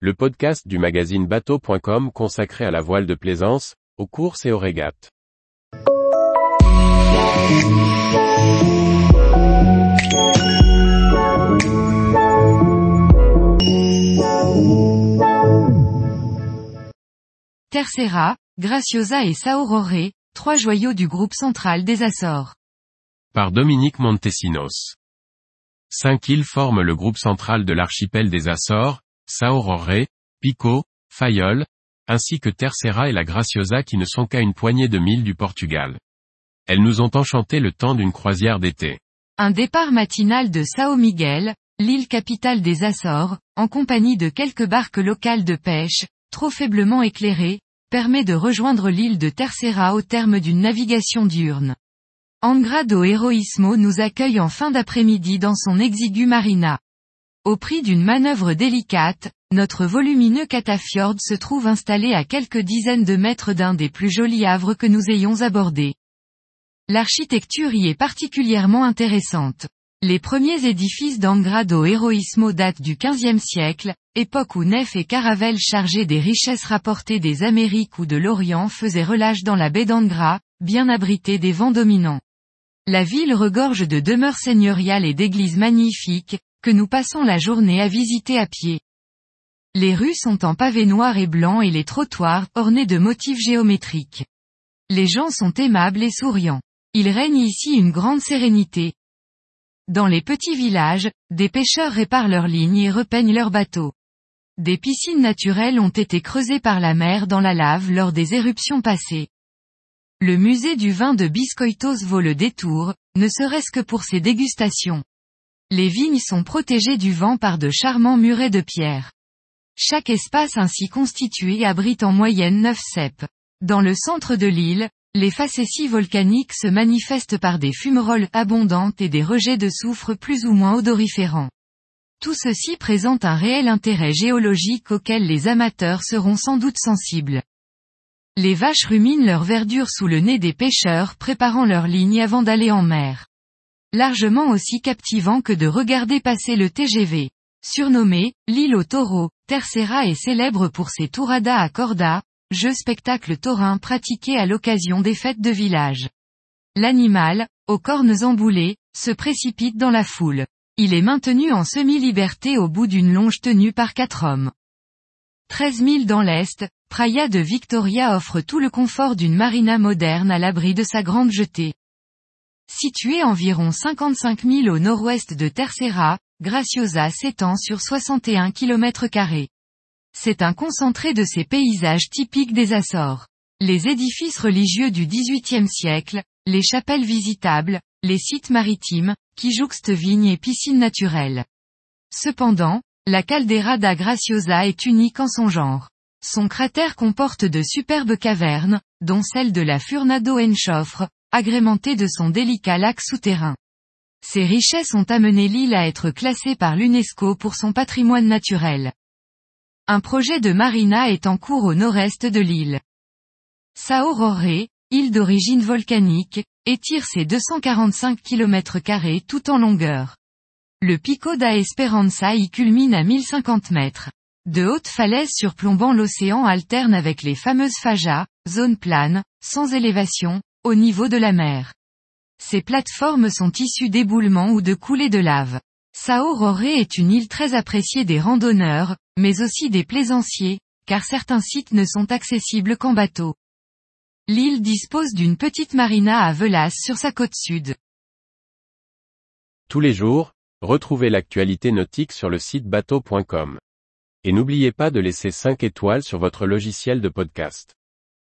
le podcast du magazine bateau.com consacré à la voile de plaisance, aux courses et aux régates. Tercera, Graciosa et Saorore, trois joyaux du groupe central des Açores. Par Dominique Montesinos. Cinq îles forment le groupe central de l'archipel des Açores, Saorore, Pico, Fayol, ainsi que Terceira et la Graciosa qui ne sont qu'à une poignée de milles du Portugal. Elles nous ont enchanté le temps d'une croisière d'été. Un départ matinal de Sao Miguel, l'île capitale des Açores, en compagnie de quelques barques locales de pêche, trop faiblement éclairées, permet de rejoindre l'île de Terceira au terme d'une navigation diurne. Angrado Heroismo nous accueille en fin d'après-midi dans son exigu marina. Au prix d'une manœuvre délicate, notre volumineux catafjord se trouve installé à quelques dizaines de mètres d'un des plus jolis havres que nous ayons abordés. L'architecture y est particulièrement intéressante. Les premiers édifices d'Angrado Heroismo datent du XVe siècle, époque où nefs et caravelles chargées des richesses rapportées des Amériques ou de l'Orient faisaient relâche dans la baie d'Angra, bien abritée des vents dominants. La ville regorge de demeures seigneuriales et d'églises magnifiques, que nous passons la journée à visiter à pied. Les rues sont en pavés noirs et blancs et les trottoirs ornés de motifs géométriques. Les gens sont aimables et souriants. Il règne ici une grande sérénité. Dans les petits villages, des pêcheurs réparent leurs lignes et repeignent leurs bateaux. Des piscines naturelles ont été creusées par la mer dans la lave lors des éruptions passées. Le musée du vin de Biscoitos vaut le détour, ne serait-ce que pour ses dégustations. Les vignes sont protégées du vent par de charmants murets de pierre. Chaque espace ainsi constitué abrite en moyenne 9 cèpes. Dans le centre de l'île, les facéties volcaniques se manifestent par des fumerolles abondantes et des rejets de soufre plus ou moins odoriférants. Tout ceci présente un réel intérêt géologique auquel les amateurs seront sans doute sensibles. Les vaches ruminent leur verdure sous le nez des pêcheurs préparant leur ligne avant d'aller en mer largement aussi captivant que de regarder passer le TGV. Surnommé, l'île au taureau, Tercera est célèbre pour ses touradas à corda, jeu spectacle taurin pratiqué à l'occasion des fêtes de village. L'animal, aux cornes emboulées, se précipite dans la foule. Il est maintenu en semi-liberté au bout d'une longe tenue par quatre hommes. 13 000 dans l'Est, Praia de Victoria offre tout le confort d'une marina moderne à l'abri de sa grande jetée. Située environ 55 000 au nord-ouest de Terceira, Graciosa s'étend sur 61 km. C'est un concentré de ces paysages typiques des Açores. Les édifices religieux du XVIIIe siècle, les chapelles visitables, les sites maritimes, qui jouxtent vignes et piscines naturelles. Cependant, la caldeira da Graciosa est unique en son genre. Son cratère comporte de superbes cavernes, dont celle de la Furnado Enchofre, agrémenté de son délicat lac souterrain. Ces richesses ont amené l'île à être classée par l'UNESCO pour son patrimoine naturel. Un projet de marina est en cours au nord-est de l'île. Saorore, île d'origine volcanique, étire ses 245 km tout en longueur. Le Pico da Esperanza y culmine à 1050 mètres. De hautes falaises surplombant l'océan alternent avec les fameuses fajas, zones planes, sans élévation, au niveau de la mer. Ces plateformes sont issues d'éboulements ou de coulées de lave. Sao est une île très appréciée des randonneurs, mais aussi des plaisanciers, car certains sites ne sont accessibles qu'en bateau. L'île dispose d'une petite marina à Velas sur sa côte sud. Tous les jours, retrouvez l'actualité nautique sur le site bateau.com. Et n'oubliez pas de laisser 5 étoiles sur votre logiciel de podcast.